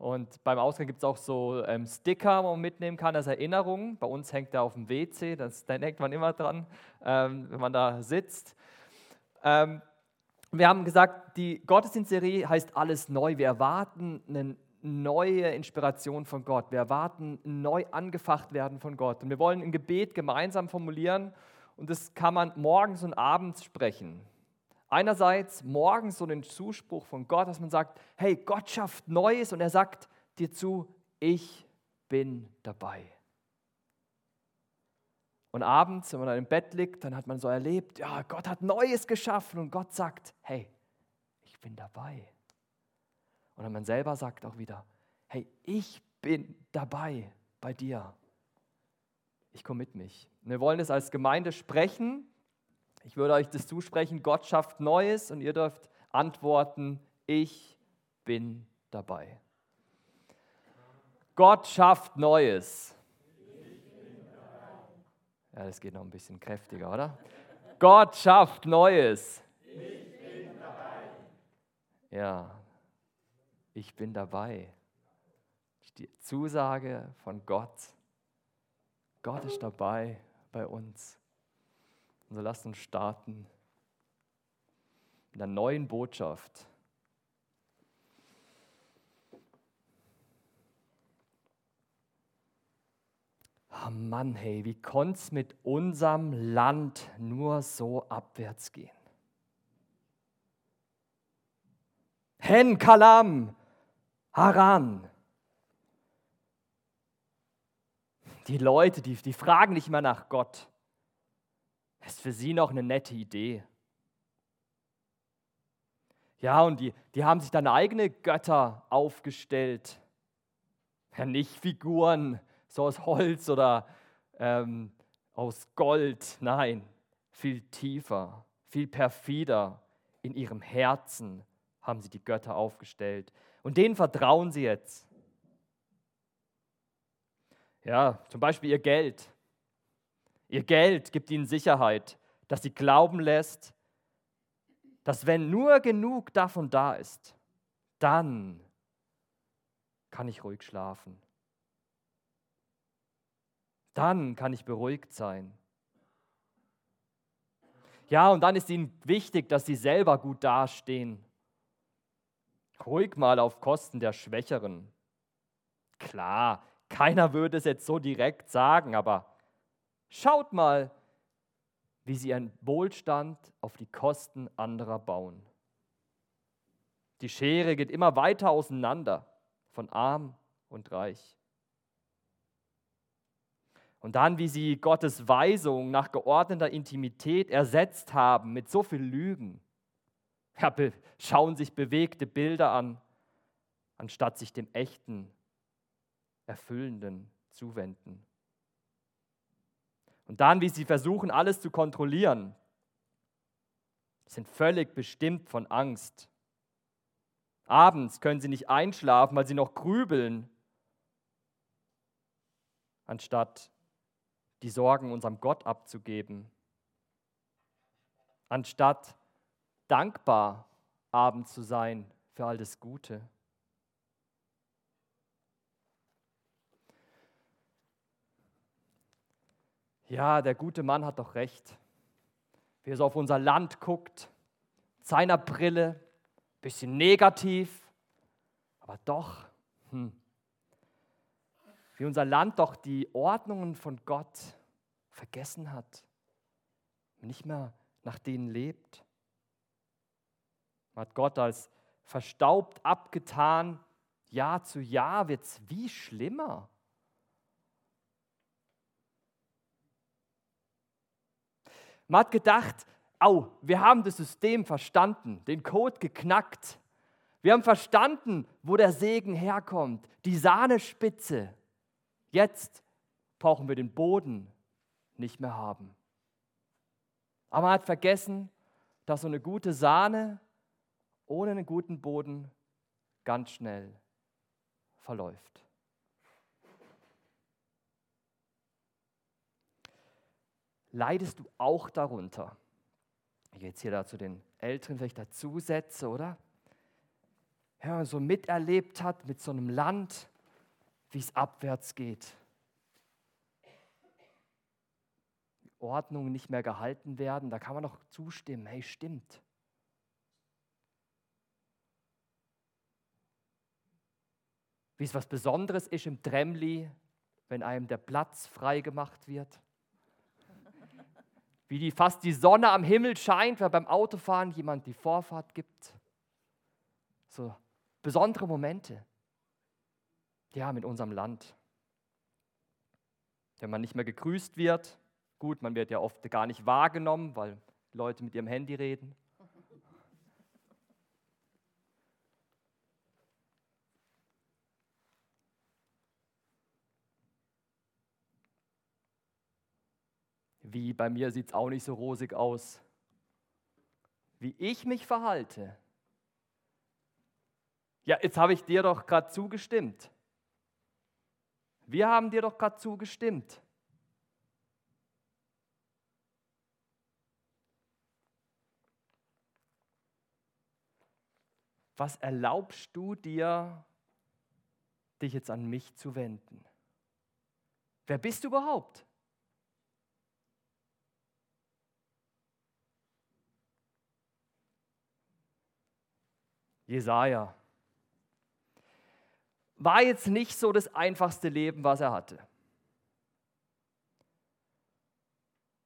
Und beim Ausgang gibt es auch so ähm, Sticker, wo man mitnehmen kann als Erinnerung. Bei uns hängt der auf dem WC, das, da denkt man immer dran, ähm, wenn man da sitzt. Ähm, wir haben gesagt, die Gottesdienstserie heißt Alles neu. Wir erwarten eine neue Inspiration von Gott. Wir erwarten neu angefacht werden von Gott. Und wir wollen ein Gebet gemeinsam formulieren und das kann man morgens und abends sprechen. Einerseits morgens so den Zuspruch von Gott, dass man sagt, hey, Gott schafft Neues und er sagt dir zu, ich bin dabei. Und abends, wenn man dann im Bett liegt, dann hat man so erlebt, ja, Gott hat Neues geschaffen und Gott sagt, hey, ich bin dabei. Und dann man selber sagt auch wieder, hey, ich bin dabei bei dir. Ich komme mit mich. Und wir wollen es als Gemeinde sprechen. Ich würde euch das zusprechen, Gott schafft Neues und ihr dürft antworten, ich bin dabei. Gott schafft Neues. Ja, das geht noch ein bisschen kräftiger, oder? Gott schafft Neues. Ich bin dabei. Ja, ich bin dabei. Die Zusage von Gott. Gott ist dabei bei uns. Und so lasst uns starten mit einer neuen Botschaft. Oh Mann, hey, wie konnte es mit unserem Land nur so abwärts gehen? Hen Kalam, Haran. Die Leute, die, die fragen nicht mehr nach Gott. Das ist für sie noch eine nette Idee. Ja, und die, die haben sich dann eigene Götter aufgestellt. Ja, nicht Figuren, so aus Holz oder ähm, aus Gold. Nein, viel tiefer, viel perfider. In ihrem Herzen haben sie die Götter aufgestellt. Und denen vertrauen sie jetzt. Ja, zum Beispiel ihr Geld. Ihr Geld gibt ihnen Sicherheit, dass sie glauben lässt, dass wenn nur genug davon da ist, dann kann ich ruhig schlafen dann kann ich beruhigt sein. Ja, und dann ist ihnen wichtig, dass sie selber gut dastehen. Ruhig mal auf Kosten der Schwächeren. Klar, keiner würde es jetzt so direkt sagen, aber schaut mal, wie sie ihren Wohlstand auf die Kosten anderer bauen. Die Schere geht immer weiter auseinander von arm und reich. Und dann, wie sie Gottes Weisung nach geordneter Intimität ersetzt haben mit so viel Lügen. Ja, schauen sich bewegte Bilder an, anstatt sich dem echten, erfüllenden zuwenden. Und dann, wie sie versuchen, alles zu kontrollieren, sind völlig bestimmt von Angst. Abends können sie nicht einschlafen, weil sie noch grübeln, anstatt die Sorgen unserem Gott abzugeben, anstatt dankbar abends zu sein für all das Gute. Ja, der gute Mann hat doch recht. Wie er so auf unser Land guckt, seiner Brille, bisschen negativ, aber doch, hm, wie unser Land doch die Ordnungen von Gott vergessen hat, nicht mehr nach denen lebt. Hat Gott als verstaubt abgetan. Jahr zu Jahr wird es wie schlimmer. Man hat gedacht, au, wir haben das System verstanden, den Code geknackt. Wir haben verstanden, wo der Segen herkommt, die Sahnespitze. Jetzt brauchen wir den Boden nicht mehr haben. Aber man hat vergessen, dass so eine gute Sahne ohne einen guten Boden ganz schnell verläuft. Leidest du auch darunter? Ich jetzt hier da zu den Älteren vielleicht dazu setze, oder? ja, so miterlebt hat mit so einem Land, wie es abwärts geht. Ordnungen nicht mehr gehalten werden, da kann man doch zustimmen, hey, stimmt. Wie es was Besonderes ist im Tremli, wenn einem der Platz frei gemacht wird. Wie die fast die Sonne am Himmel scheint, weil beim Autofahren jemand die Vorfahrt gibt. So besondere Momente. Ja, mit unserem Land. Wenn man nicht mehr gegrüßt wird, gut, man wird ja oft gar nicht wahrgenommen, weil Leute mit ihrem Handy reden. Wie bei mir sieht es auch nicht so rosig aus. Wie ich mich verhalte. Ja, jetzt habe ich dir doch gerade zugestimmt. Wir haben dir doch gerade zugestimmt. Was erlaubst du dir, dich jetzt an mich zu wenden? Wer bist du überhaupt? Jesaja war jetzt nicht so das einfachste Leben, was er hatte.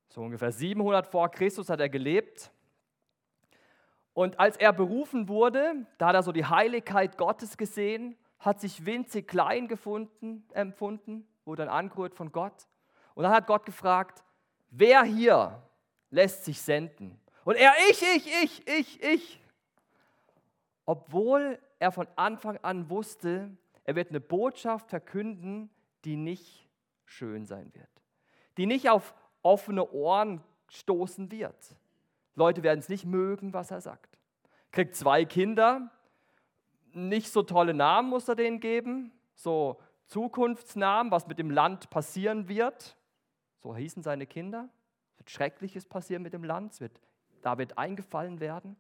So ungefähr 700 vor Christus hat er gelebt. Und als er berufen wurde, da hat er so die Heiligkeit Gottes gesehen, hat sich winzig klein gefunden, empfunden, wurde dann angerührt von Gott. Und dann hat Gott gefragt, wer hier lässt sich senden? Und er, ich, ich, ich, ich, ich obwohl er von Anfang an wusste, er wird eine Botschaft verkünden, die nicht schön sein wird, die nicht auf offene Ohren stoßen wird. Leute werden es nicht mögen, was er sagt. Kriegt zwei Kinder, nicht so tolle Namen muss er denen geben, so Zukunftsnamen, was mit dem Land passieren wird. So hießen seine Kinder. Es wird Schreckliches passieren mit dem Land, es wird, da wird eingefallen werden.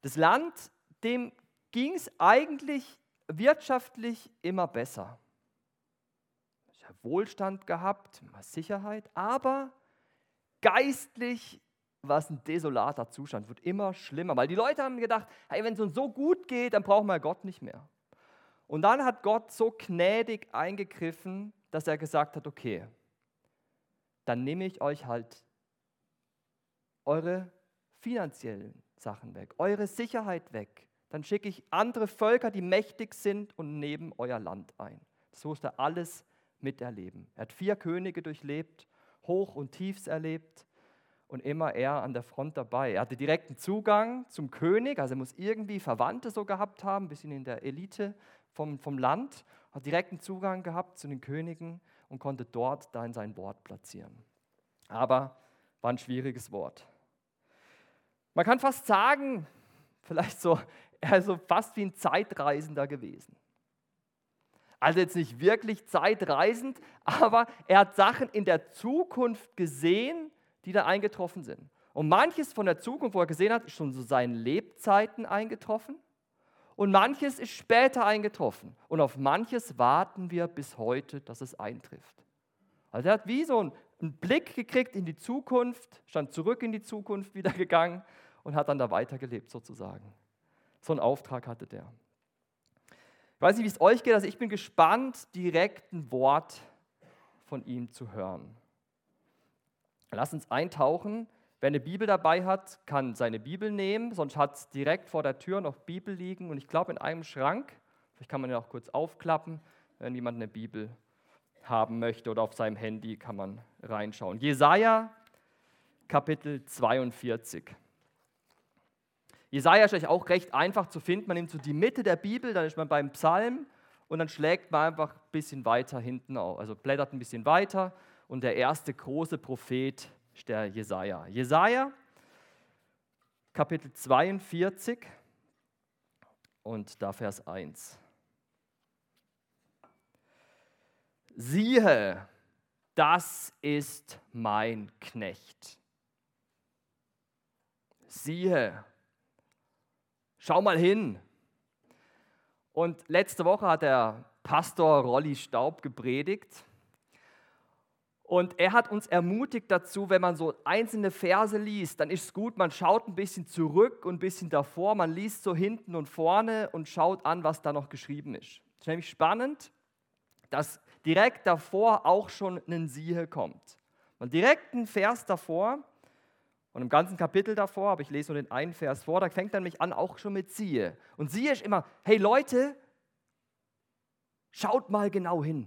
Das Land, dem ging es eigentlich wirtschaftlich immer besser. Es hat Wohlstand gehabt, Sicherheit, aber geistlich war es ein desolater Zustand, wird immer schlimmer, weil die Leute haben gedacht, hey, wenn es uns so gut geht, dann brauchen wir Gott nicht mehr. Und dann hat Gott so gnädig eingegriffen, dass er gesagt hat, okay, dann nehme ich euch halt eure finanziellen Sachen weg, eure Sicherheit weg. Dann schicke ich andere Völker, die mächtig sind und nehmen euer Land ein. Das musste er alles miterleben. Er hat vier Könige durchlebt, Hoch- und Tiefs erlebt und immer er an der Front dabei. Er hatte direkten Zugang zum König, also er muss irgendwie Verwandte so gehabt haben, ein bisschen in der Elite vom, vom Land, hat direkten Zugang gehabt zu den Königen und konnte dort dann sein Wort platzieren. Aber war ein schwieriges Wort. Man kann fast sagen, vielleicht so, er ist so fast wie ein Zeitreisender gewesen. Also jetzt nicht wirklich zeitreisend, aber er hat Sachen in der Zukunft gesehen, die da eingetroffen sind. Und manches von der Zukunft, wo er gesehen hat, ist schon zu seinen Lebzeiten eingetroffen. Und manches ist später eingetroffen. Und auf manches warten wir bis heute, dass es eintrifft. Also er hat wie so einen Blick gekriegt in die Zukunft, stand zurück in die Zukunft wieder gegangen und hat dann da weitergelebt sozusagen. So einen Auftrag hatte der. Ich weiß nicht, wie es euch geht, also ich bin gespannt, direkt ein Wort von ihm zu hören. Lass uns eintauchen. Wer eine Bibel dabei hat, kann seine Bibel nehmen, sonst hat es direkt vor der Tür noch Bibel liegen und ich glaube in einem Schrank. Vielleicht kann man ja auch kurz aufklappen, wenn jemand eine Bibel haben möchte oder auf seinem Handy kann man reinschauen. Jesaja Kapitel 42. Jesaja ist eigentlich auch recht einfach zu finden. Man nimmt so die Mitte der Bibel, dann ist man beim Psalm und dann schlägt man einfach ein bisschen weiter hinten auf. Also blättert ein bisschen weiter und der erste große Prophet ist der Jesaja. Jesaja, Kapitel 42 und da Vers 1. Siehe, das ist mein Knecht siehe, schau mal hin. Und letzte Woche hat der Pastor Rolli Staub gepredigt. Und er hat uns ermutigt dazu, wenn man so einzelne Verse liest, dann ist es gut, man schaut ein bisschen zurück und ein bisschen davor, man liest so hinten und vorne und schaut an, was da noch geschrieben ist. Es ist nämlich spannend, dass direkt davor auch schon ein Siehe kommt. Man direkt einen Vers davor und im ganzen Kapitel davor, aber ich lese nur den einen Vers vor, da fängt er nämlich an auch schon mit siehe. Und siehe ist immer, hey Leute, schaut mal genau hin.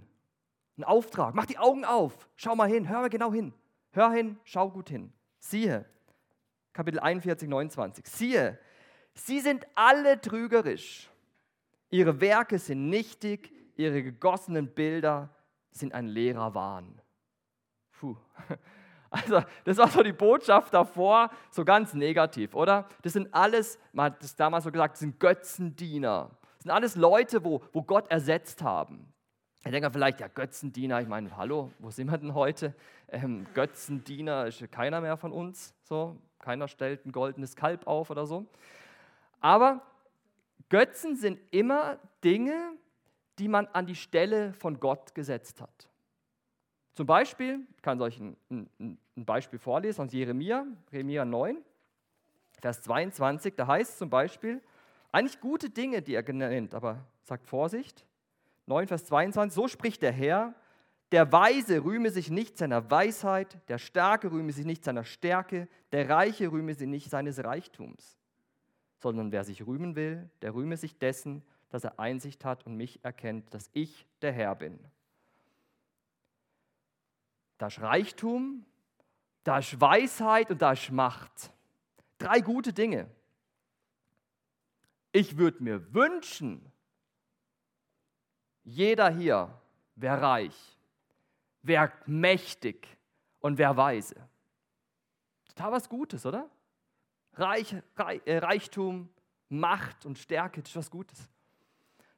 Ein Auftrag, mach die Augen auf, schau mal hin, hör mal genau hin. Hör hin, schau gut hin. Siehe, Kapitel 41, 29. Siehe, sie sind alle trügerisch. Ihre Werke sind nichtig, ihre gegossenen Bilder sind ein leerer Wahn. Puh. Also, das war so die Botschaft davor, so ganz negativ, oder? Das sind alles, man hat das damals so gesagt, das sind Götzendiener. Das sind alles Leute, wo, wo Gott ersetzt haben. Ich denke vielleicht, ja, Götzendiener, ich meine, hallo, wo sind wir denn heute? Ähm, Götzendiener ist keiner mehr von uns, so. Keiner stellt ein goldenes Kalb auf oder so. Aber Götzen sind immer Dinge, die man an die Stelle von Gott gesetzt hat. Zum Beispiel, ich kann euch ein, ein, ein Beispiel vorlesen aus Jeremia, Jeremia 9, Vers 22, da heißt zum Beispiel, eigentlich gute Dinge, die er nennt, aber sagt Vorsicht, 9, Vers 22, so spricht der Herr, der Weise rühme sich nicht seiner Weisheit, der Starke rühme sich nicht seiner Stärke, der Reiche rühme sich nicht seines Reichtums, sondern wer sich rühmen will, der rühme sich dessen, dass er Einsicht hat und mich erkennt, dass ich der Herr bin. Da ist Reichtum, da ist Weisheit und da ist Macht. Drei gute Dinge. Ich würde mir wünschen, jeder hier wäre reich, wäre mächtig und wäre weise. Total was Gutes, oder? Reich, äh, Reichtum, Macht und Stärke, das ist was Gutes.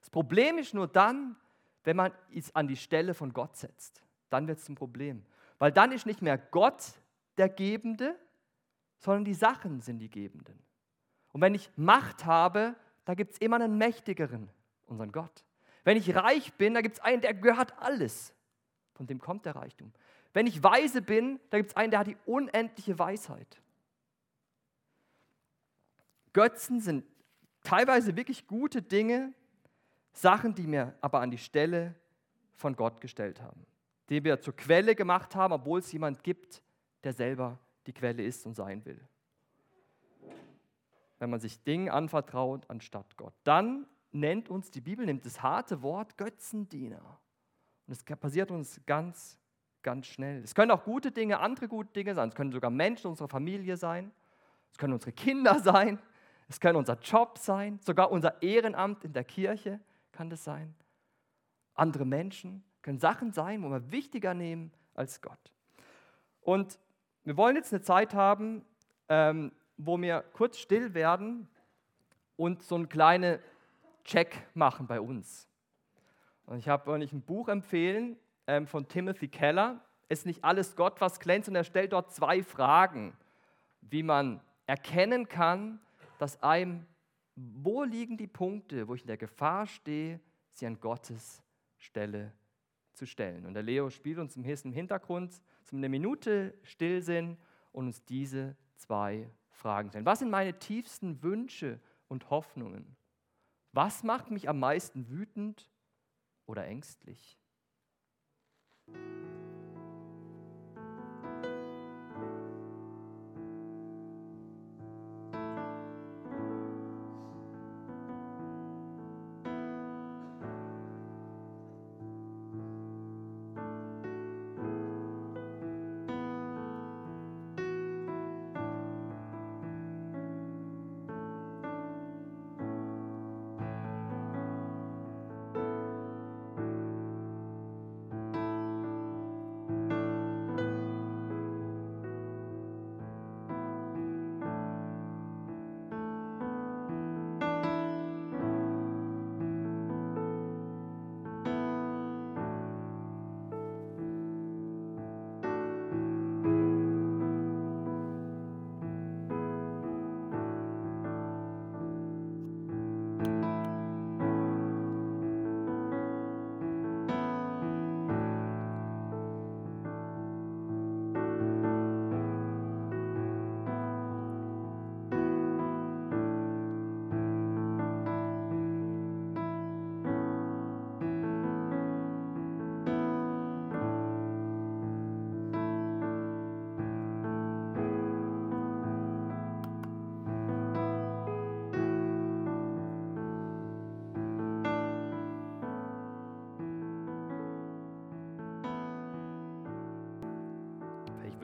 Das Problem ist nur dann, wenn man es an die Stelle von Gott setzt. Dann wird es ein Problem. Weil dann ist nicht mehr Gott der Gebende, sondern die Sachen sind die Gebenden. Und wenn ich Macht habe, da gibt es immer einen mächtigeren, unseren Gott. Wenn ich reich bin, da gibt es einen, der gehört alles. Von dem kommt der Reichtum. Wenn ich weise bin, da gibt es einen, der hat die unendliche Weisheit. Götzen sind teilweise wirklich gute Dinge, Sachen, die mir aber an die Stelle von Gott gestellt haben, die wir zur Quelle gemacht haben, obwohl es jemand gibt, der selber die Quelle ist und sein will. Wenn man sich Dingen anvertraut anstatt Gott, dann nennt uns die Bibel, nimmt das harte Wort Götzendiener. Und es passiert uns ganz, ganz schnell. Es können auch gute Dinge, andere gute Dinge sein. Es können sogar Menschen unserer Familie sein. Es können unsere Kinder sein. Es können unser Job sein. Sogar unser Ehrenamt in der Kirche kann das sein. Andere Menschen können Sachen sein, wo wir wichtiger nehmen als Gott. Und wir wollen jetzt eine Zeit haben, ähm, wo wir kurz still werden und so einen kleinen Check machen bei uns. Und ich habe euch ein Buch empfehlen ähm, von Timothy Keller. Ist nicht alles Gott, was glänzt, und er stellt dort zwei Fragen, wie man erkennen kann, dass einem wo liegen die Punkte, wo ich in der Gefahr stehe, sie an Gottes Stelle zu stellen? Und der Leo spielt uns im Hintergrund zum eine Minute still sind und uns diese zwei Fragen stellen. Was sind meine tiefsten Wünsche und Hoffnungen? Was macht mich am meisten wütend oder ängstlich?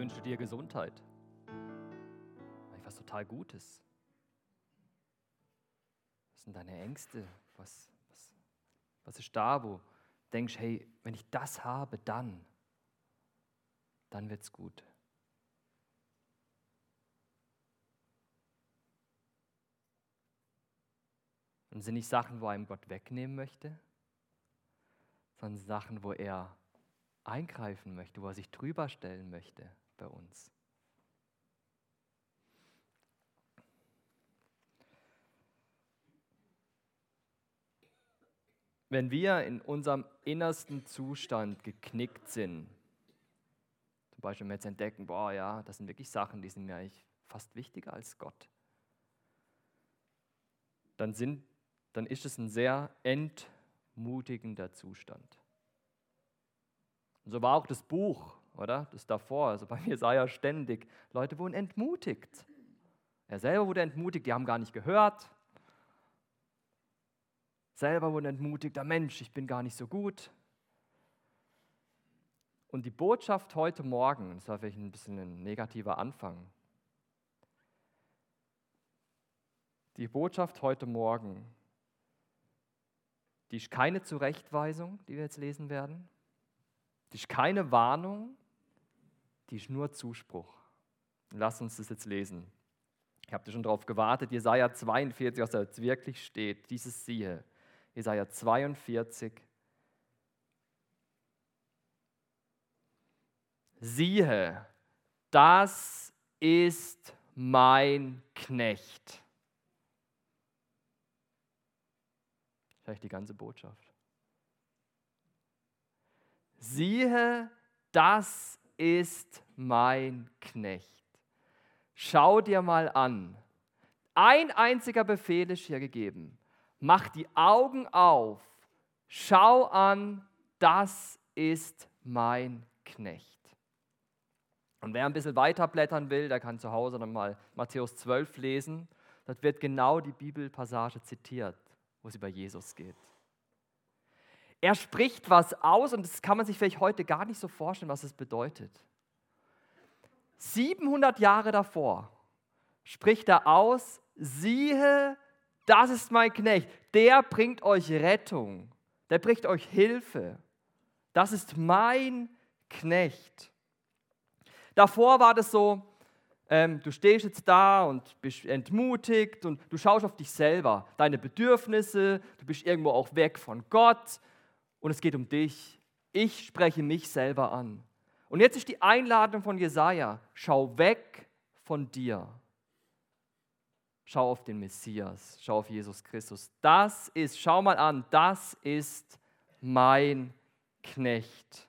Wünsche dir Gesundheit. Eigentlich was total Gutes. Was sind deine Ängste? Was, was, was ist da, wo du denkst, hey, wenn ich das habe, dann, dann wird es gut. Und sind nicht Sachen, wo einem Gott wegnehmen möchte, sondern Sachen, wo er eingreifen möchte, wo er sich drüber stellen möchte bei uns. Wenn wir in unserem innersten Zustand geknickt sind, zum Beispiel wenn wir jetzt entdecken, boah ja, das sind wirklich Sachen, die sind mir eigentlich fast wichtiger als Gott, dann, sind, dann ist es ein sehr entmutigender Zustand. Und so war auch das Buch, oder? Das davor. Also bei mir sah ja ständig, Leute wurden entmutigt. Er selber wurde entmutigt, die haben gar nicht gehört. Selber wurde entmutigt, der Mensch, ich bin gar nicht so gut. Und die Botschaft heute Morgen, das war vielleicht ein bisschen ein negativer Anfang. Die Botschaft heute Morgen, die ist keine Zurechtweisung, die wir jetzt lesen werden, die ist keine Warnung, die ist nur Zuspruch. Lass uns das jetzt lesen. Ich habe schon darauf gewartet, Jesaja 42, was da jetzt wirklich steht, dieses siehe. Jesaja 42. Siehe, das ist mein Knecht. Vielleicht die ganze Botschaft siehe, das ist mein Knecht. Schau dir mal an. Ein einziger Befehl ist hier gegeben. Mach die Augen auf. Schau an, das ist mein Knecht. Und wer ein bisschen weiter blättern will, der kann zu Hause nochmal Matthäus 12 lesen. Dort wird genau die Bibelpassage zitiert, wo es über Jesus geht. Er spricht was aus und das kann man sich vielleicht heute gar nicht so vorstellen, was es bedeutet. 700 Jahre davor spricht er aus, siehe, das ist mein Knecht, der bringt euch Rettung, der bringt euch Hilfe. Das ist mein Knecht. Davor war das so, ähm, du stehst jetzt da und bist entmutigt und du schaust auf dich selber, deine Bedürfnisse, du bist irgendwo auch weg von Gott, und es geht um dich. Ich spreche mich selber an. Und jetzt ist die Einladung von Jesaja: Schau weg von dir. Schau auf den Messias, schau auf Jesus Christus. Das ist, schau mal an, das ist mein Knecht.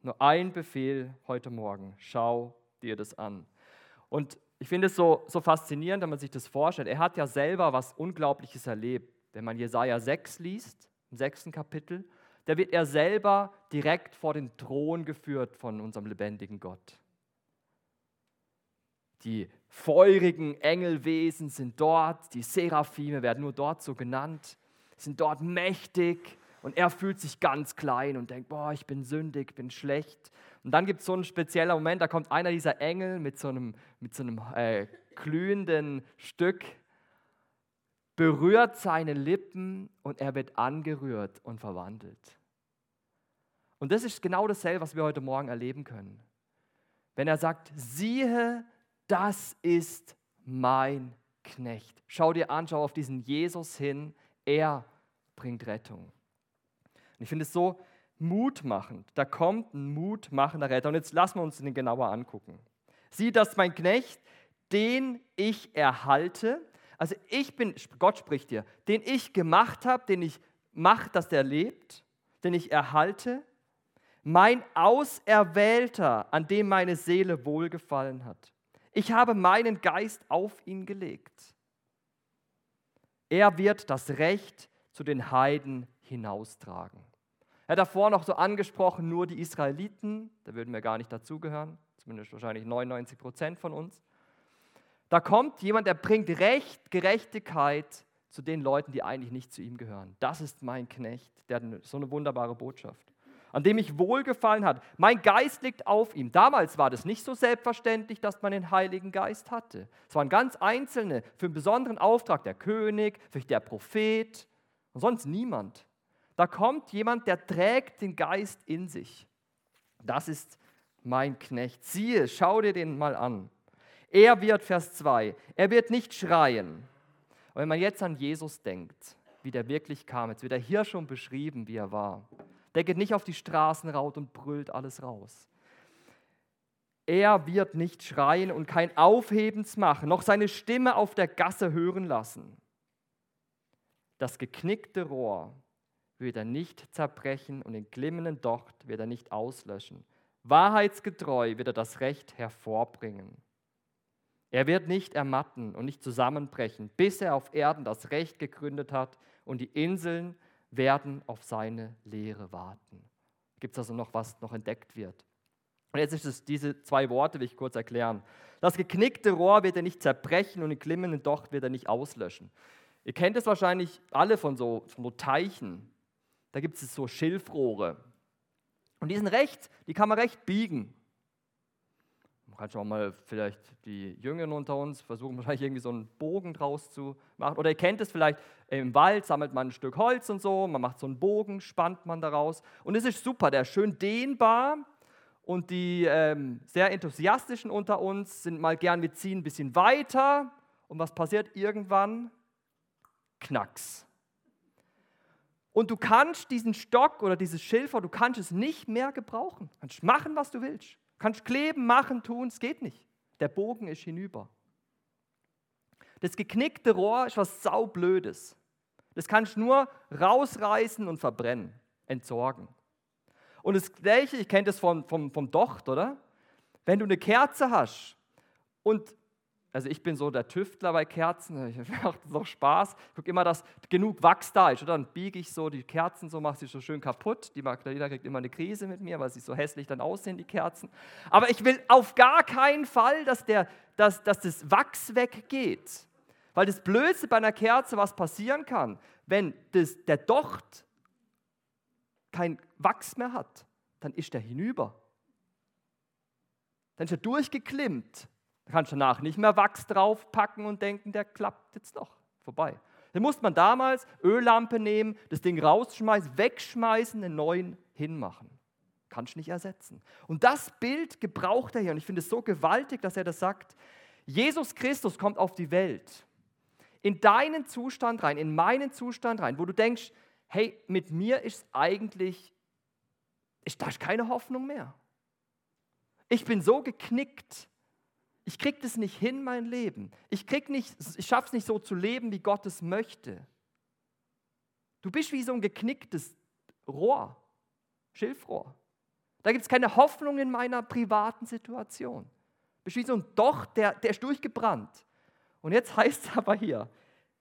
Nur ein Befehl heute Morgen. Schau dir das an. Und ich finde es so, so faszinierend, wenn man sich das vorstellt. Er hat ja selber was Unglaubliches erlebt. Wenn man Jesaja 6 liest, im sechsten Kapitel, da wird er selber direkt vor den Thron geführt von unserem lebendigen Gott. Die feurigen Engelwesen sind dort, die Seraphime werden nur dort so genannt, sind dort mächtig und er fühlt sich ganz klein und denkt, boah, ich bin sündig, bin schlecht. Und dann gibt es so einen speziellen Moment, da kommt einer dieser Engel mit so einem, mit so einem äh, glühenden Stück berührt seine Lippen und er wird angerührt und verwandelt. Und das ist genau dasselbe, was wir heute Morgen erleben können. Wenn er sagt, siehe, das ist mein Knecht. Schau dir an, schau auf diesen Jesus hin, er bringt Rettung. Und ich finde es so mutmachend. Da kommt ein mutmachender Retter. Und jetzt lassen wir uns den genauer angucken. Sieh, das ist mein Knecht, den ich erhalte. Also ich bin, Gott spricht dir, den ich gemacht habe, den ich mache, dass der lebt, den ich erhalte, mein Auserwählter, an dem meine Seele wohlgefallen hat. Ich habe meinen Geist auf ihn gelegt. Er wird das Recht zu den Heiden hinaustragen. Er hat davor noch so angesprochen, nur die Israeliten, da würden wir gar nicht dazugehören, zumindest wahrscheinlich 99 Prozent von uns. Da kommt jemand, der bringt Recht, Gerechtigkeit zu den Leuten, die eigentlich nicht zu ihm gehören. Das ist mein Knecht, der hat so eine wunderbare Botschaft. an dem ich wohlgefallen hat. Mein Geist liegt auf ihm. Damals war das nicht so selbstverständlich, dass man den Heiligen Geist hatte. Es waren ganz Einzelne für einen besonderen Auftrag, der König, vielleicht der Prophet und sonst niemand. Da kommt jemand, der trägt den Geist in sich. Das ist mein Knecht. Siehe, schau dir den mal an. Er wird, Vers 2, er wird nicht schreien. Und wenn man jetzt an Jesus denkt, wie der wirklich kam, jetzt wird er hier schon beschrieben, wie er war. Der geht nicht auf die Straßen raut und brüllt alles raus. Er wird nicht schreien und kein Aufhebens machen, noch seine Stimme auf der Gasse hören lassen. Das geknickte Rohr wird er nicht zerbrechen und den glimmenden Docht wird er nicht auslöschen. Wahrheitsgetreu wird er das Recht hervorbringen. Er wird nicht ermatten und nicht zusammenbrechen, bis er auf Erden das Recht gegründet hat und die Inseln werden auf seine Lehre warten. Gibt es also noch was noch entdeckt wird? Und jetzt ist es diese zwei Worte, will ich kurz erklären. Das geknickte Rohr wird er nicht zerbrechen und den glimmenden Docht wird er nicht auslöschen. Ihr kennt es wahrscheinlich alle von so, von so Teichen. Da gibt es so Schilfrohre. Und die sind recht, die kann man recht biegen. Man kann schon mal vielleicht die Jüngeren unter uns versuchen, wahrscheinlich irgendwie so einen Bogen draus zu machen. Oder ihr kennt es vielleicht, im Wald sammelt man ein Stück Holz und so, man macht so einen Bogen, spannt man daraus. Und es ist super, der ist schön dehnbar. Und die ähm, sehr enthusiastischen unter uns sind mal gern, wir ziehen ein bisschen weiter. Und was passiert irgendwann? Knacks. Und du kannst diesen Stock oder dieses Schilfer, du kannst es nicht mehr gebrauchen. Du kannst machen, was du willst. Kannst kleben, machen, tun, es geht nicht. Der Bogen ist hinüber. Das geknickte Rohr ist was saublödes. Das kannst du nur rausreißen und verbrennen, entsorgen. Und das Gleiche, ich kenne das vom, vom, vom Docht, oder? Wenn du eine Kerze hast und also ich bin so der Tüftler bei Kerzen, ich das auch Spaß. Ich gucke immer, dass genug Wachs da ist. Oder dann biege ich so die Kerzen so, mache sie so schön kaputt. Die Magdalena kriegt immer eine Krise mit mir, weil sie so hässlich dann aussehen, die Kerzen. Aber ich will auf gar keinen Fall, dass, der, dass, dass das Wachs weggeht. Weil das Blödste bei einer Kerze, was passieren kann, wenn das, der Docht kein Wachs mehr hat, dann ist der hinüber. Dann ist er durchgeklimmt da kannst du danach nicht mehr Wachs draufpacken und denken, der klappt jetzt noch. Vorbei. Dann musste man damals Öllampe nehmen, das Ding rausschmeißen, wegschmeißen, einen neuen hinmachen. Kannst du nicht ersetzen. Und das Bild gebraucht er hier. Und ich finde es so gewaltig, dass er das sagt. Jesus Christus kommt auf die Welt. In deinen Zustand rein, in meinen Zustand rein, wo du denkst, hey, mit mir ist eigentlich, ist da keine Hoffnung mehr. Ich bin so geknickt ich kriege das nicht hin, mein Leben. Ich, ich schaffe es nicht so zu leben, wie Gott es möchte. Du bist wie so ein geknicktes Rohr, Schilfrohr. Da gibt es keine Hoffnung in meiner privaten Situation. Du bist wie so ein Docht, der, der ist durchgebrannt. Und jetzt heißt es aber hier,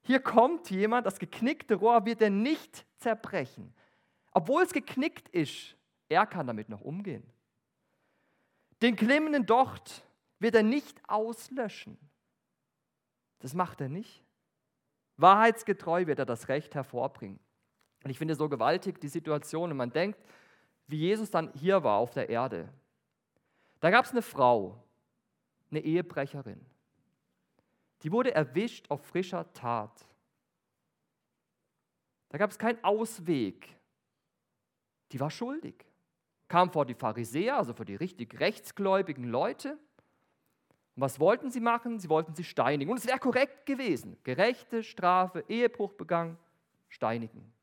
hier kommt jemand, das geknickte Rohr wird er nicht zerbrechen. Obwohl es geknickt ist, er kann damit noch umgehen. Den glimmenden Docht wird er nicht auslöschen. Das macht er nicht. Wahrheitsgetreu wird er das Recht hervorbringen. Und ich finde so gewaltig die Situation, und man denkt, wie Jesus dann hier war auf der Erde. Da gab es eine Frau, eine Ehebrecherin. Die wurde erwischt auf frischer Tat. Da gab es keinen Ausweg. Die war schuldig. Kam vor die Pharisäer, also vor die richtig rechtsgläubigen Leute. Und was wollten sie machen? Sie wollten sie steinigen. Und es wäre korrekt gewesen. Gerechte Strafe, Ehebruch begangen, steinigen.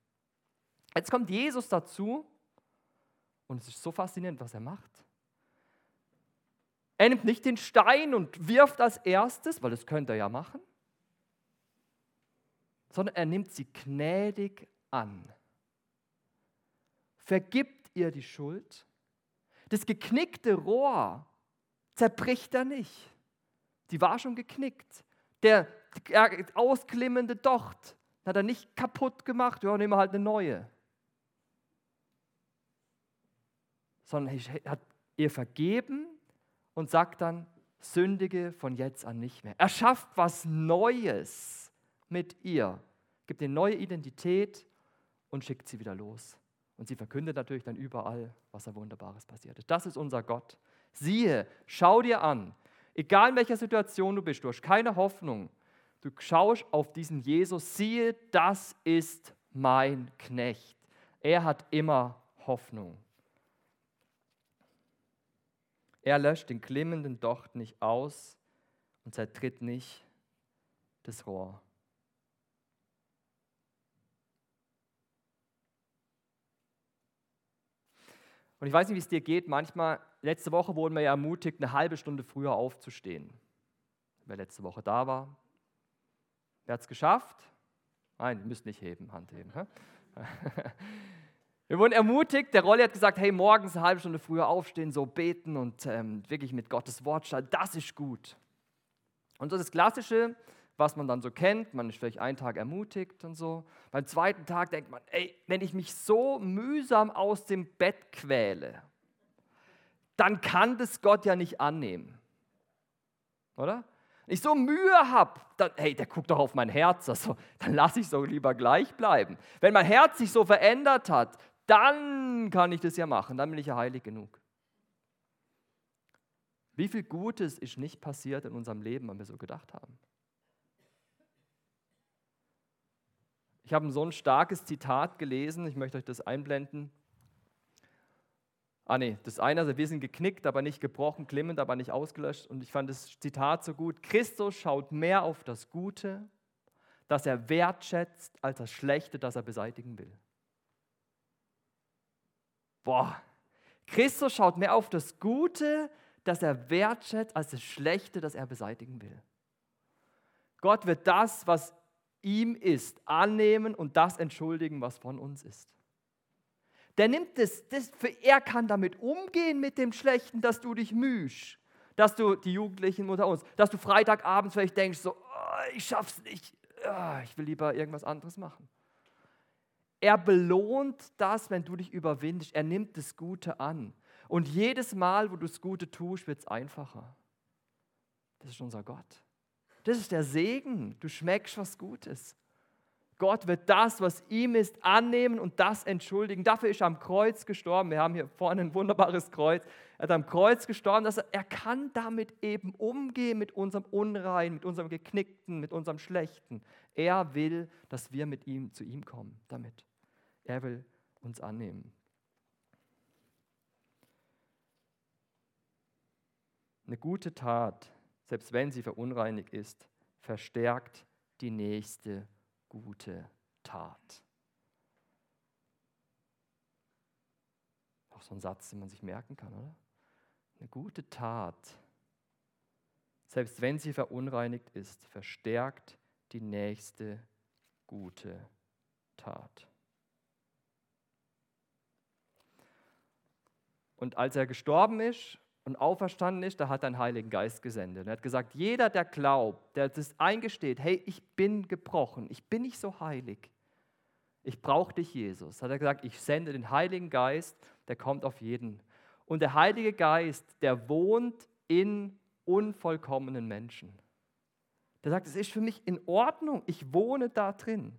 Jetzt kommt Jesus dazu und es ist so faszinierend, was er macht. Er nimmt nicht den Stein und wirft als erstes, weil das könnte er ja machen, sondern er nimmt sie gnädig an. Vergibt ihr die Schuld. Das geknickte Rohr zerbricht er nicht die war schon geknickt. Der ausklimmende Docht hat er nicht kaputt gemacht, ja, nehmen wir halt eine neue. Sondern er hat ihr vergeben und sagt dann, sündige von jetzt an nicht mehr. Er schafft was Neues mit ihr, gibt ihr neue Identität und schickt sie wieder los. Und sie verkündet natürlich dann überall, was da Wunderbares passiert ist. Das ist unser Gott. Siehe, schau dir an, egal in welcher Situation du bist, du hast keine Hoffnung. Du schaust auf diesen Jesus, siehe, das ist mein Knecht. Er hat immer Hoffnung. Er löscht den glimmenden Docht nicht aus und zertritt nicht das Rohr. Und ich weiß nicht, wie es dir geht. Manchmal, letzte Woche wurden wir ja ermutigt, eine halbe Stunde früher aufzustehen. Wer letzte Woche da war. Wer hat es geschafft? Nein, ihr müsst nicht heben, Hand heben. Wir wurden ermutigt, der Rolli hat gesagt, hey, morgens eine halbe Stunde früher aufstehen, so beten und ähm, wirklich mit Gottes Wort starten, das ist gut. Und so das Klassische, was man dann so kennt, man ist vielleicht einen Tag ermutigt und so. Beim zweiten Tag denkt man, ey, wenn ich mich so mühsam aus dem Bett quäle, dann kann das Gott ja nicht annehmen. Oder? Wenn ich so Mühe habe, dann, hey, der guckt doch auf mein Herz, also, dann lasse ich so lieber gleich bleiben. Wenn mein Herz sich so verändert hat, dann kann ich das ja machen, dann bin ich ja heilig genug. Wie viel Gutes ist nicht passiert in unserem Leben, wenn wir so gedacht haben? Ich habe so ein starkes Zitat gelesen, ich möchte euch das einblenden. Ah nee, das eine, also wir sind geknickt, aber nicht gebrochen, klimmend, aber nicht ausgelöscht. Und ich fand das Zitat so gut. Christus schaut mehr auf das Gute, das er wertschätzt, als das Schlechte, das er beseitigen will. Boah, Christus schaut mehr auf das Gute, das er wertschätzt, als das Schlechte, das er beseitigen will. Gott wird das, was ihm ist, annehmen und das entschuldigen, was von uns ist. Der nimmt das, für er kann damit umgehen mit dem Schlechten, dass du dich mühst, dass du die Jugendlichen unter uns, dass du Freitagabends vielleicht denkst, so, oh, ich schaff's nicht, oh, ich will lieber irgendwas anderes machen. Er belohnt das, wenn du dich überwindest. Er nimmt das Gute an. Und jedes Mal, wo du das Gute tust, wird es einfacher. Das ist unser Gott. Das ist der Segen. Du schmeckst was Gutes. Gott wird das, was ihm ist, annehmen und das entschuldigen. Dafür ist er am Kreuz gestorben. Wir haben hier vorne ein wunderbares Kreuz. Er hat am Kreuz gestorben. Dass er, er kann damit eben umgehen mit unserem Unrein, mit unserem Geknickten, mit unserem Schlechten. Er will, dass wir mit ihm zu ihm kommen damit. Er will uns annehmen. Eine gute Tat selbst wenn sie verunreinigt ist, verstärkt die nächste gute Tat. Auch so ein Satz, den man sich merken kann, oder? Eine gute Tat, selbst wenn sie verunreinigt ist, verstärkt die nächste gute Tat. Und als er gestorben ist und auferstanden ist, da hat er den Heiligen Geist gesendet. Er hat gesagt, jeder, der glaubt, der das eingesteht, hey, ich bin gebrochen, ich bin nicht so heilig, ich brauche dich, Jesus, hat er gesagt, ich sende den Heiligen Geist, der kommt auf jeden. Und der Heilige Geist, der wohnt in unvollkommenen Menschen. Der sagt, es ist für mich in Ordnung, ich wohne da drin.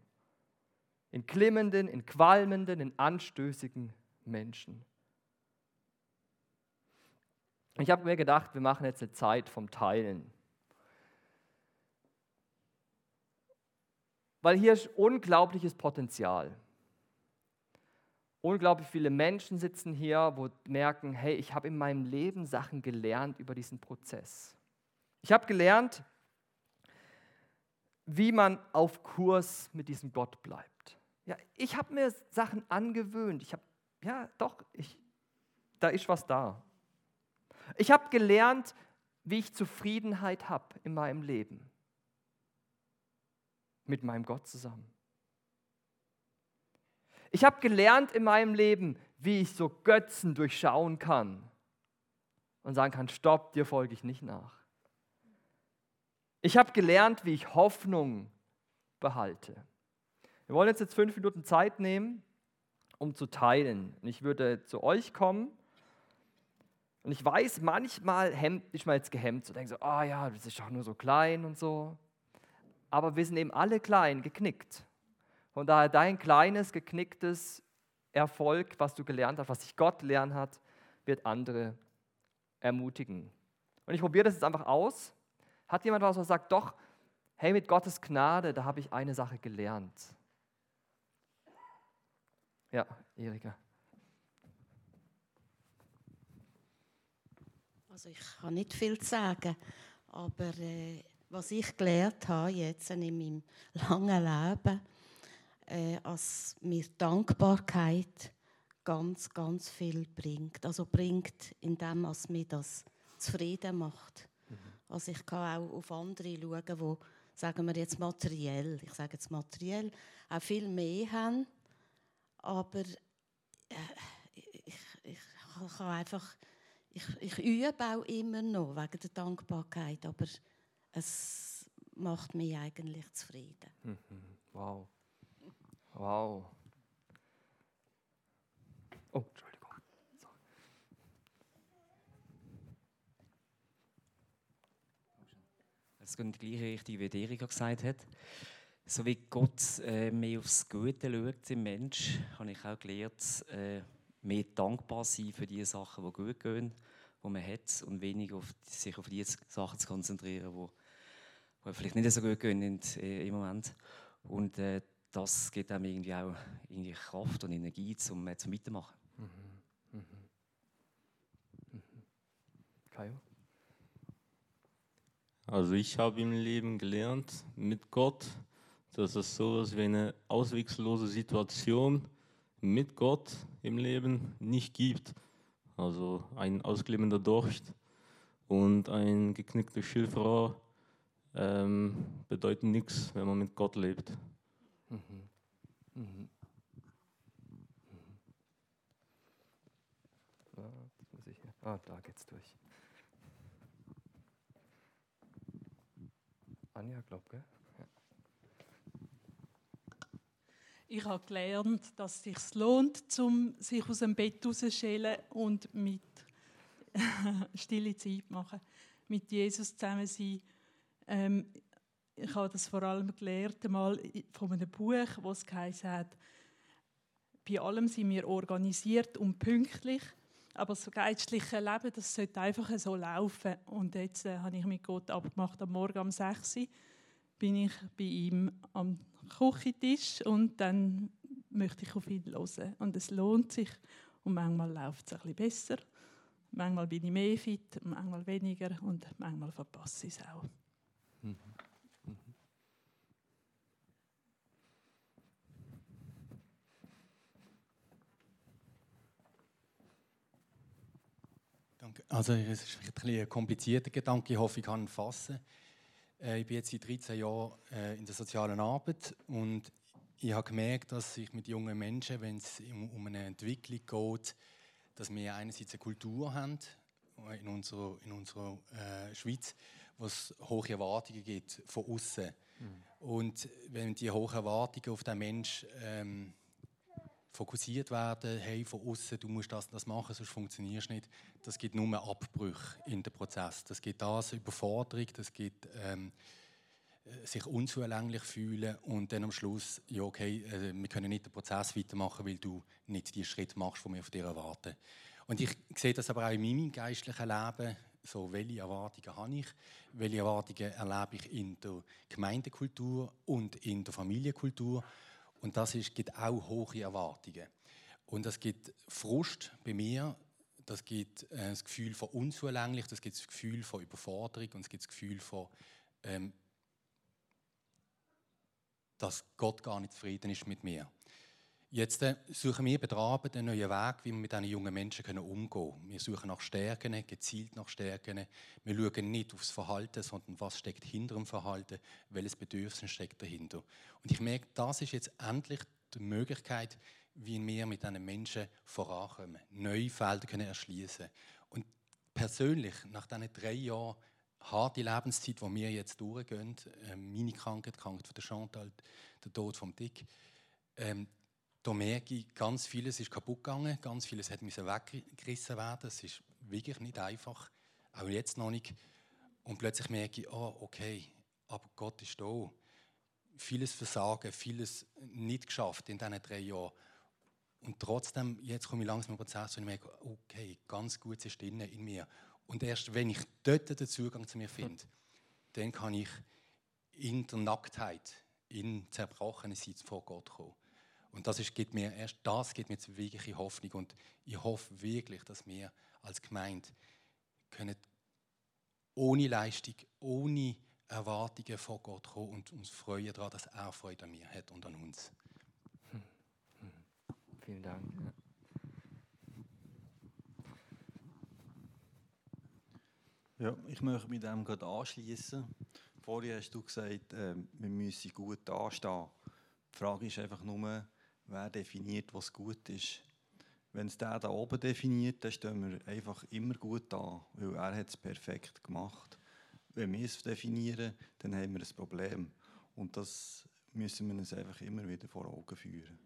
In klimmenden, in qualmenden, in anstößigen Menschen. Ich habe mir gedacht, wir machen jetzt eine Zeit vom Teilen. Weil hier ist unglaubliches Potenzial. Unglaublich viele Menschen sitzen hier, wo merken, hey, ich habe in meinem Leben Sachen gelernt über diesen Prozess. Ich habe gelernt, wie man auf Kurs mit diesem Gott bleibt. Ja, ich habe mir Sachen angewöhnt. Ich habe, ja, doch, ich, da ist was da. Ich habe gelernt, wie ich Zufriedenheit habe in meinem Leben. Mit meinem Gott zusammen. Ich habe gelernt in meinem Leben, wie ich so Götzen durchschauen kann und sagen kann, stopp, dir folge ich nicht nach. Ich habe gelernt, wie ich Hoffnung behalte. Wir wollen jetzt, jetzt fünf Minuten Zeit nehmen, um zu teilen. Und ich würde zu euch kommen und ich weiß, manchmal hemmt, ist man jetzt gehemmt, so denkt so, ah oh ja, das ist doch nur so klein und so. Aber wir sind eben alle klein, geknickt. Von daher dein kleines, geknicktes Erfolg, was du gelernt hast, was sich Gott lernen hat, wird andere ermutigen. Und ich probiere das jetzt einfach aus. Hat jemand was, was sagt, doch, hey, mit Gottes Gnade, da habe ich eine Sache gelernt. Ja, Erika. Also ich kann nicht viel zu sagen, aber äh, was ich gelernt habe jetzt in meinem langen Leben, äh, als mir Dankbarkeit ganz, ganz viel bringt. Also bringt, indem es mir das zufrieden macht. Mhm. Also ich kann auch auf andere schauen, die, sagen wir jetzt materiell, ich sage jetzt materiell, auch viel mehr haben, aber äh, ich, ich kann einfach ich, ich übe auch immer noch wegen der Dankbarkeit, aber es macht mich eigentlich zufrieden. Mhm. Wow. Wow. Oh, Entschuldigung. Sorry. Es geht in die gleiche Richtung, wie Erika gesagt hat. So wie Gott äh, mehr aufs Gute schaut im Mensch, habe ich auch gelernt, äh, mehr dankbar sein für die Sachen, die gut gehen, die man hat, und weniger auf, sich auf die Sachen zu konzentrieren, die, die vielleicht nicht so gut gehen in, äh, im Moment. Und äh, das gibt einem irgendwie auch irgendwie Kraft und Energie zum, äh, zum Weitermachen. Mhm. Mhm. Mhm. Kajo? Also ich habe im Leben gelernt mit Gott, dass es so ist wie eine auswegslose Situation mit Gott im Leben nicht gibt. Also ein ausklebender Durst und ein geknicktes Schilfrohr ähm, bedeuten nichts, wenn man mit Gott lebt. Mhm. Mhm. Ah, da geht's durch. Anja, glaub, gell? Ich habe gelernt, dass es sich lohnt, um sich aus dem Bett rauszuschälen und mit stille Zeit machen, mit Jesus zusammen sein. Ähm, ich habe das vor allem gelernt einmal von einem Buch, wo es hat, bei allem sind wir organisiert und pünktlich, aber das geistliche Leben, das sollte einfach so laufen. Und jetzt äh, habe ich mit Gott abgemacht, am Morgen um 6 Uhr bin ich bei ihm am Küchentisch und dann möchte ich auf ihn hören. Und es lohnt sich und manchmal läuft es ein bisschen besser. Manchmal bin ich mehr fit, manchmal weniger und manchmal verpasse ich es auch. Danke. Also es ist vielleicht ein, ein komplizierter Gedanke, ich hoffe, ich kann ihn fassen. Äh, ich bin jetzt seit 13 Jahren äh, in der sozialen Arbeit und ich habe gemerkt, dass ich mit jungen Menschen, wenn es um eine Entwicklung geht, dass wir einerseits eine Kultur haben äh, in unserer, in unserer äh, Schweiz, wo es hohe Erwartungen gibt von außen. Mhm. Und wenn die hohen Erwartungen auf den Menschen ähm, fokussiert werden, hey, von außen, du musst das, das machen, sonst funktionierst nicht. Das gibt nur Abbrüche in den Prozess. Das gibt das Überforderung, das gibt ähm, äh, sich unzulänglich fühlen und dann am Schluss, ja okay, äh, wir können nicht den Prozess weitermachen, weil du nicht die Schritte machst, die wir von dir erwarten. Und ich sehe das aber auch in meinem geistlichen Leben, so welche Erwartungen habe ich, welche Erwartungen erlebe ich in der Gemeindekultur und in der Familienkultur und das ist, gibt auch hohe Erwartungen. Und das gibt Frust bei mir, das gibt äh, das Gefühl von unzulänglich, das gibt das Gefühl von Überforderung und es gibt das Gefühl von, ähm, dass Gott gar nicht zufrieden ist mit mir. Jetzt äh, suchen wir bei der Arbeit einen neuen Weg, wie wir mit diesen jungen Menschen umgehen können. Wir suchen nach Stärken, gezielt nach Stärken. Wir schauen nicht aufs Verhalten, sondern was steckt hinter dem Verhalten, welches Bedürfnis steckt dahinter. Und ich merke, das ist jetzt endlich die Möglichkeit, wie wir mit diesen Menschen vorankommen, neue Felder können erschließen. Und persönlich, nach diesen drei Jahren harte Lebenszeit, die wir jetzt durchgehen, äh, meine Krankheit, die Krankheit von der Chantal, der Tod vom Dick, ähm, da merke ich, ganz vieles ist kaputt gegangen, ganz vieles hat weggerissen werden. Es ist wirklich nicht einfach, auch jetzt noch nicht. Und plötzlich merke ich, oh, okay, aber Gott ist da. Vieles Versagen, vieles nicht geschafft in diesen drei Jahren. Und trotzdem, jetzt komme ich langsam im Prozess und ich merke, okay, ganz gut ist drin in mir. Und erst wenn ich dort den Zugang zu mir finde, dann kann ich in der Nacktheit, in Zerbrochenes vor Gott kommen. Und das ist, gibt mir, erst das gibt mir jetzt wirkliche Hoffnung. Und ich hoffe wirklich, dass wir als Gemeinde können ohne Leistung, ohne Erwartungen vor Gott kommen und uns freuen daran, dass er Freude an mir hat und an uns. Vielen Dank. Ja, ich möchte mit dem gerade anschließen. Vorher hast du gesagt, äh, wir müssen gut dastehen. Die Frage ist einfach nur, wer definiert, was gut ist. Wenn es der da oben definiert, dann stehen wir einfach immer gut da, weil er es perfekt gemacht. Wenn wir es definieren, dann haben wir ein Problem. Und das müssen wir uns einfach immer wieder vor Augen führen.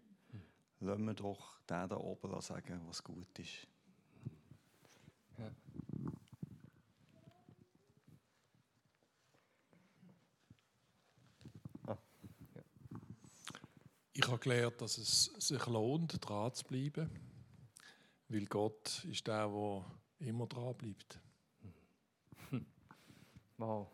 Lassen wir doch den da oben sagen, was gut ist. Ja. Ich habe gelernt, dass es sich lohnt, dran zu bleiben, weil Gott ist der, der immer dran bleibt. Wow.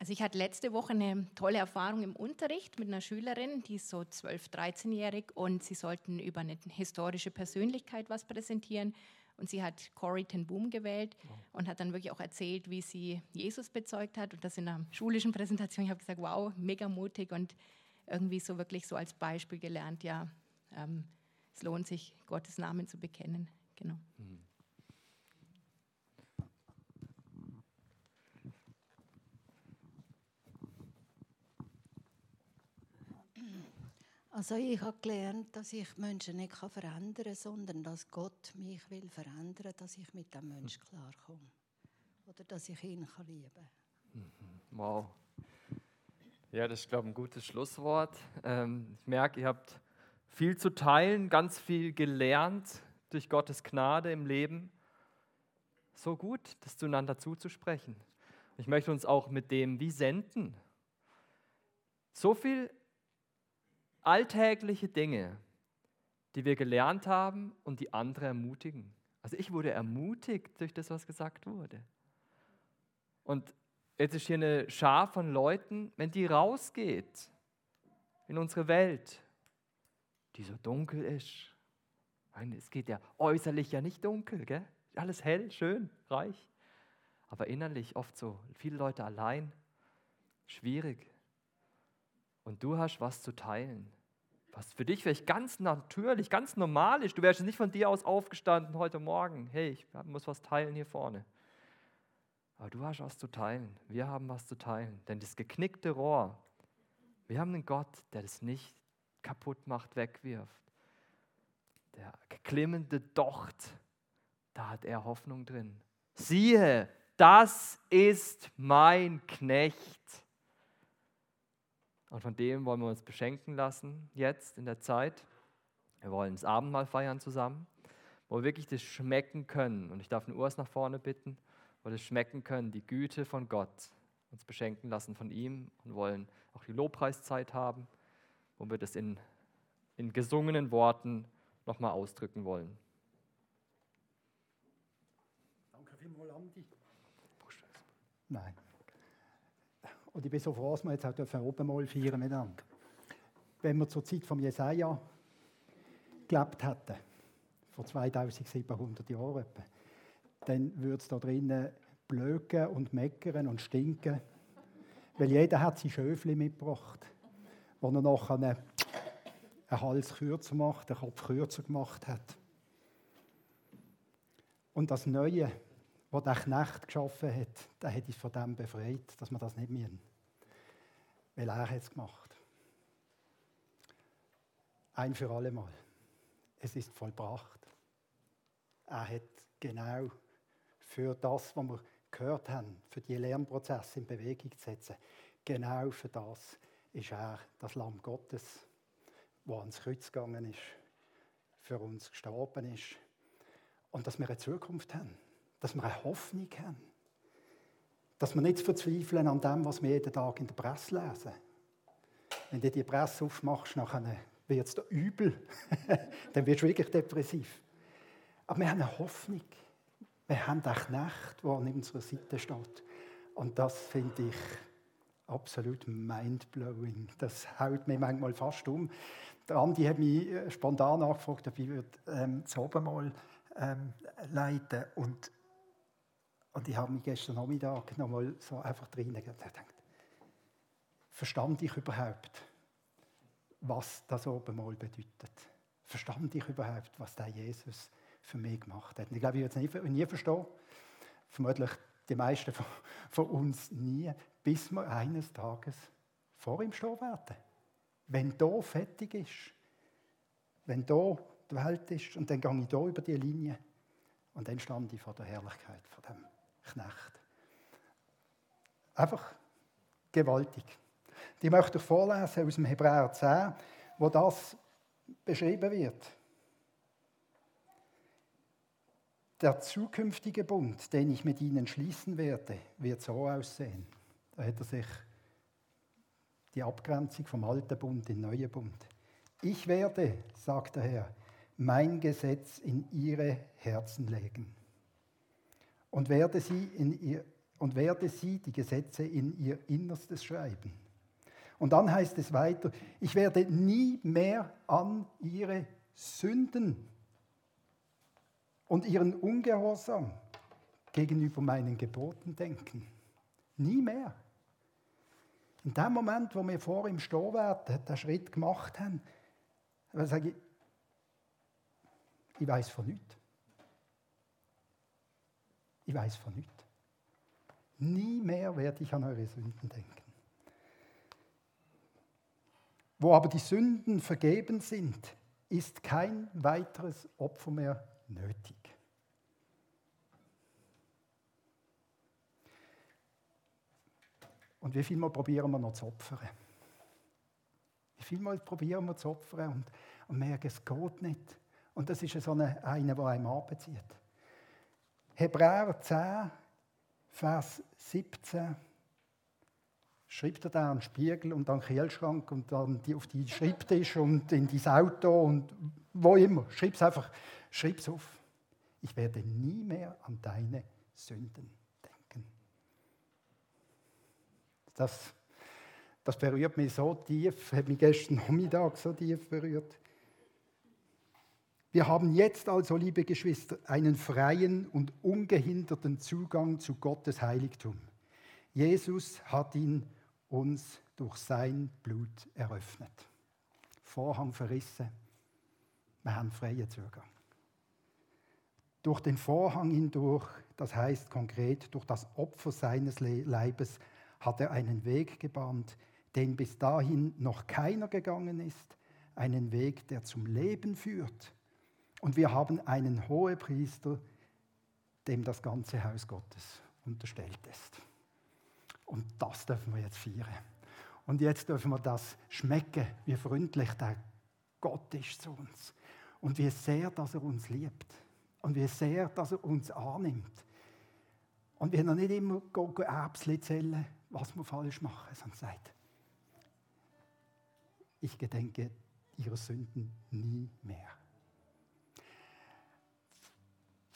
Also ich hatte letzte Woche eine tolle Erfahrung im Unterricht mit einer Schülerin, die ist so 12, 13-jährig und sie sollten über eine historische Persönlichkeit was präsentieren. Und sie hat Corrie ten Boom gewählt und hat dann wirklich auch erzählt, wie sie Jesus bezeugt hat. Und das in einer schulischen Präsentation. Ich habe gesagt, wow, mega mutig und irgendwie so wirklich so als Beispiel gelernt, ja, ähm, es lohnt sich, Gottes Namen zu bekennen. Genau. Mhm. Also ich habe gelernt, dass ich Menschen nicht verändern kann, sondern dass Gott mich will verändern, dass ich mit dem Menschen klarkomme. Oder dass ich ihn kann lieben kann. Mhm. Wow. Ja, das ist, glaube ich, ein gutes Schlusswort. Ähm, ich merke, ihr habt viel zu teilen, ganz viel gelernt durch Gottes Gnade im Leben. So gut, das zueinander zuzusprechen. Ich möchte uns auch mit dem Wie senden. So viel alltägliche Dinge, die wir gelernt haben und die andere ermutigen. Also ich wurde ermutigt durch das, was gesagt wurde. Und jetzt ist hier eine Schar von Leuten, wenn die rausgeht in unsere Welt, die so dunkel ist. Es geht ja äußerlich ja nicht dunkel, gell? alles hell, schön, reich. Aber innerlich oft so, viele Leute allein, schwierig. Und du hast was zu teilen, was für dich vielleicht ganz natürlich, ganz normal ist. Du wärst nicht von dir aus aufgestanden heute Morgen. Hey, ich muss was teilen hier vorne. Aber du hast was zu teilen. Wir haben was zu teilen. Denn das geknickte Rohr, wir haben einen Gott, der das nicht kaputt macht, wegwirft. Der klimmende Docht, da hat er Hoffnung drin. Siehe, das ist mein Knecht. Und von dem wollen wir uns beschenken lassen, jetzt in der Zeit. Wir wollen das Abendmahl feiern zusammen, wo wir wirklich das schmecken können. Und ich darf den Urs nach vorne bitten, wo wir das schmecken können, die Güte von Gott, uns beschenken lassen von ihm und wollen auch die Lobpreiszeit haben, wo wir das in, in gesungenen Worten nochmal ausdrücken wollen. Danke vielmals, Andi. Nein. Und ich bin so froh, dass wir jetzt auch oben mal feiern miteinander. Wenn wir zur Zeit von Jesaja gelebt hätten, vor 2700 Jahren etwa, dann würde es da drinnen blöken und meckern und stinken. Weil jeder hat sein Schöfli mitgebracht, wo er nachher einen, einen Hals kürzer macht, einen Kopf kürzer gemacht hat. Und das Neue, was der Knecht geschaffen hat, der hat uns von dem befreit, dass wir das nicht müssen. Weil er hat es gemacht. Ein für alle Mal. Es ist vollbracht. Er hat genau für das, was wir gehört haben, für die Lernprozesse in Bewegung zu setzen, genau für das ist er das Lamm Gottes, wo ans Kreuz gegangen ist, für uns gestorben ist. Und dass wir eine Zukunft haben dass wir eine Hoffnung haben. Dass wir nicht verzweifeln an dem, was wir jeden Tag in der Presse lesen. Wenn du die Presse aufmachst, dann wird es übel. dann wirst du wirklich depressiv. Aber wir haben eine Hoffnung. Wir haben einen Knecht, der an unserer Seite steht. Und das finde ich absolut mindblowing. Das haut mich manchmal fast um. Der Andi hat mich äh, spontan nachgefragt, ob ich ähm, das Abendmahl ähm, leiten und, und ich habe mich gestern Nachmittag noch mal so einfach und gedacht, verstand ich überhaupt, was das Abendmahl bedeutet? Verstand ich überhaupt, was der Jesus für mich gemacht hat? Und ich glaube, ich werde es nie, nie verstehen. Vermutlich die meisten von, von uns nie, bis wir eines Tages vor ihm stehen werden. Wenn da fertig ist, wenn da die Welt ist und dann gehe ich da über die Linie und dann stand ich vor der Herrlichkeit von dem Knecht. Einfach gewaltig. Die möchte ich vorlesen aus dem Hebräer 10, wo das beschrieben wird. Der zukünftige Bund, den ich mit ihnen schließen werde, wird so aussehen. Da hat er sich die Abgrenzung vom alten Bund in den neuen Bund. Ich werde, sagt der Herr, mein Gesetz in ihre Herzen legen und werde sie, in ihr, und werde sie die Gesetze in ihr Innerstes schreiben. Und dann heißt es weiter, ich werde nie mehr an ihre Sünden und ihren Ungehorsam gegenüber meinen Geboten denken. Nie mehr. In dem Moment, wo wir vor ihm stehen werden, den Schritt gemacht haben, sage ich, ich weiß von nichts. Ich weiß von nichts. Nie mehr werde ich an eure Sünden denken. Wo aber die Sünden vergeben sind, ist kein weiteres Opfer mehr nötig. Und wie viel Mal probieren wir noch zu opfern? Wie viel Mal probieren wir zu opfern und, und merken, es geht nicht. Und das ist so eine, eine der einem anbezieht. Hebräer 10, Vers 17 schreibt er da an den Spiegel und an den Kühlschrank und dann auf die Schreibtisch und in dein Auto und wo immer. Schreib es einfach, schreib es auf. Ich werde nie mehr an deine Sünden denken. Das, das berührt mich so tief, hat mich gestern Nachmittag so tief berührt. Wir haben jetzt also, liebe Geschwister, einen freien und ungehinderten Zugang zu Gottes Heiligtum. Jesus hat ihn uns durch sein Blut eröffnet. Vorhang verrissen, wir haben freien Zugang. Durch den Vorhang hindurch, das heißt konkret durch das Opfer seines Leibes, hat er einen Weg gebahnt, den bis dahin noch keiner gegangen ist, einen Weg, der zum Leben führt und wir haben einen Hohepriester, dem das ganze Haus Gottes unterstellt ist. Und das dürfen wir jetzt feiern. Und jetzt dürfen wir das schmecken, wie freundlich der Gott ist zu uns. Und wie sehr, dass er uns liebt. Und wie sehr, dass er uns annimmt. Und wir noch nicht immer Erbsli zählen, was wir falsch machen, sondern sagt, ich gedenke ihrer Sünden nie mehr.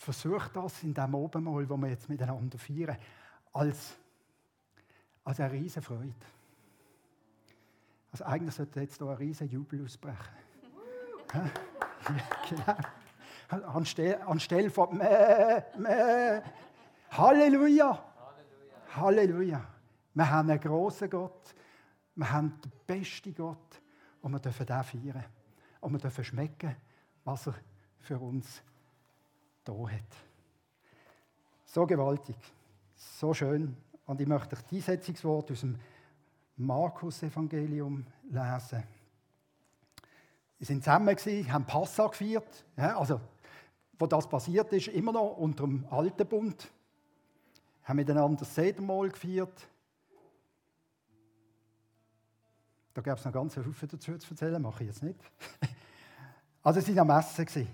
Versucht das in dem Obenmal, wo wir jetzt miteinander feiern, als, als eine riesige Freude. Also eigentlich sollte jetzt hier ein riesiger Jubel ausbrechen. ja, genau. Anstelle, anstelle von Mäh, Mäh. Halleluja. Halleluja. Halleluja. Wir haben einen großen Gott. Wir haben den besten Gott. Und wir dürfen den feiern. Und wir dürfen schmecken, was er für uns da hat. So gewaltig, so schön. Und ich möchte die Einsetzungswort aus dem Markus-Evangelium lesen. Wir sind zusammen, haben Passa gefeiert. also, wo das passiert ist, immer noch unter dem alten Bund. Haben miteinander das Sedermahl gefeiert. Da gab es noch ganz viele dazu zu erzählen, mache ich jetzt nicht. Also, sie waren am Essen.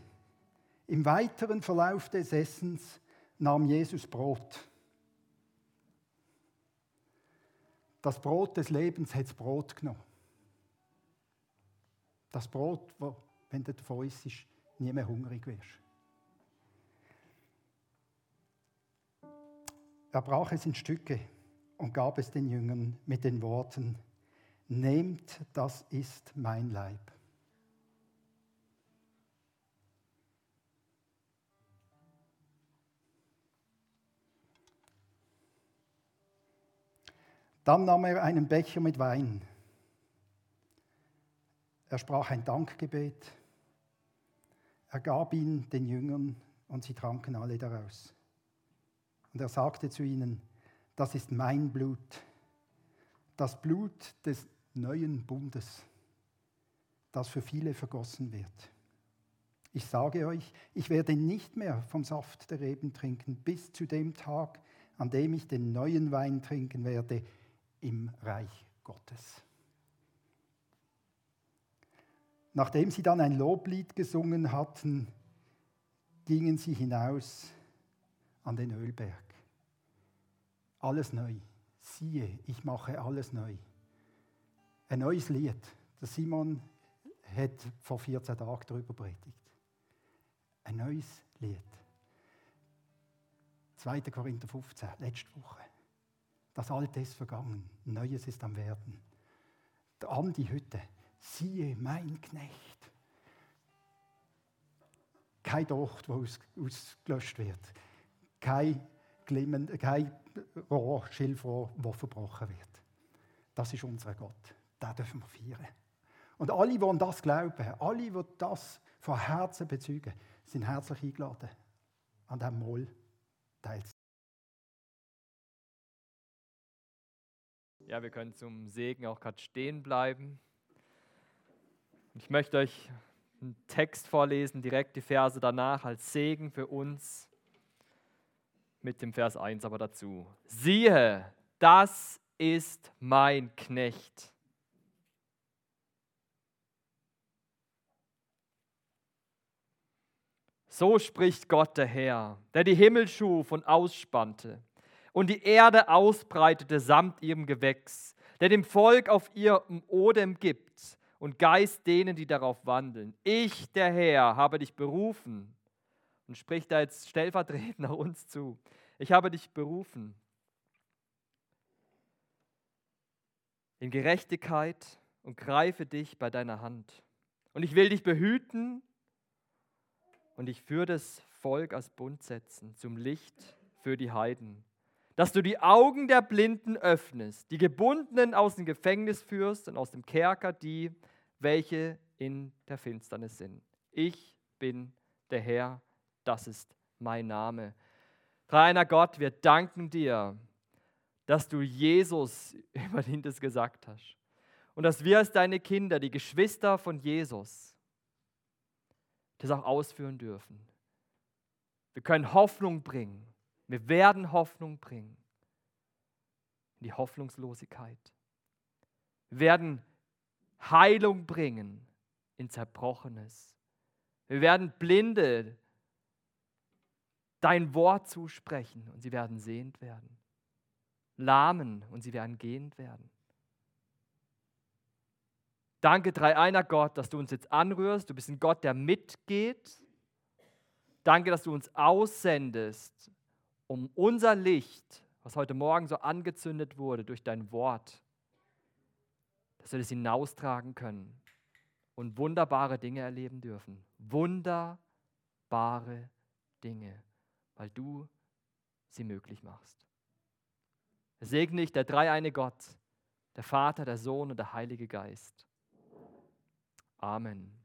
Im weiteren Verlauf des Essens nahm Jesus Brot. Das Brot des Lebens hat das Brot genommen. Das Brot, wo, wenn du davon isst, nie mehr hungrig wirst. Er brach es in Stücke und gab es den Jüngern mit den Worten, Nehmt, das ist mein Leib. Dann nahm er einen Becher mit Wein. Er sprach ein Dankgebet. Er gab ihn den Jüngern und sie tranken alle daraus. Und er sagte zu ihnen, das ist mein Blut, das Blut des neuen Bundes, das für viele vergossen wird. Ich sage euch, ich werde nicht mehr vom Saft der Reben trinken, bis zu dem Tag, an dem ich den neuen Wein trinken werde im Reich Gottes. Nachdem sie dann ein Loblied gesungen hatten, gingen sie hinaus an den Ölberg. Alles neu. Siehe, ich mache alles neu. Ein neues Lied. Der Simon hat vor 14 Tagen darüber predigt. Ein neues Lied. 2. Korinther 15, letzte Woche. Das Alte ist vergangen, Neues ist am Werden. Der Andi heute, siehe mein Knecht. Kein Docht, wo ausgelöscht wird. Kein, Glimmen, kein Rohr, Schilfrohr, wo verbrochen wird. Das ist unser Gott den dürfen wir feiern. Und alle, die an das glauben, alle, die das von Herzen bezeugen, sind herzlich eingeladen, an diesem Mahl teilzunehmen. Ja, wir können zum Segen auch gerade stehen bleiben. Ich möchte euch einen Text vorlesen, direkt die Verse danach als Segen für uns, mit dem Vers 1 aber dazu. Siehe, das ist mein Knecht So spricht Gott der Herr, der die Himmel schuf und ausspannte und die Erde ausbreitete samt ihrem Gewächs, der dem Volk auf ihrem Odem gibt und Geist denen, die darauf wandeln. Ich, der Herr, habe dich berufen und spricht da jetzt stellvertretend nach uns zu. Ich habe dich berufen in Gerechtigkeit und greife dich bei deiner Hand. Und ich will dich behüten und ich für das Volk als Bund setzen, zum Licht für die Heiden. Dass du die Augen der Blinden öffnest, die Gebundenen aus dem Gefängnis führst und aus dem Kerker die, welche in der Finsternis sind. Ich bin der Herr, das ist mein Name. Reiner Gott, wir danken dir, dass du Jesus über das gesagt hast. Und dass wir als deine Kinder, die Geschwister von Jesus, das auch ausführen dürfen. Wir können Hoffnung bringen. Wir werden Hoffnung bringen. In die Hoffnungslosigkeit. Wir werden Heilung bringen in Zerbrochenes. Wir werden Blinde dein Wort zusprechen und sie werden sehend werden. Lahmen und sie werden gehend werden. Danke, dreieiner Gott, dass du uns jetzt anrührst. Du bist ein Gott, der mitgeht. Danke, dass du uns aussendest, um unser Licht, was heute Morgen so angezündet wurde durch dein Wort, dass wir das hinaustragen können und wunderbare Dinge erleben dürfen. Wunderbare Dinge, weil du sie möglich machst. Segne ich der dreieine Gott, der Vater, der Sohn und der Heilige Geist. Amen.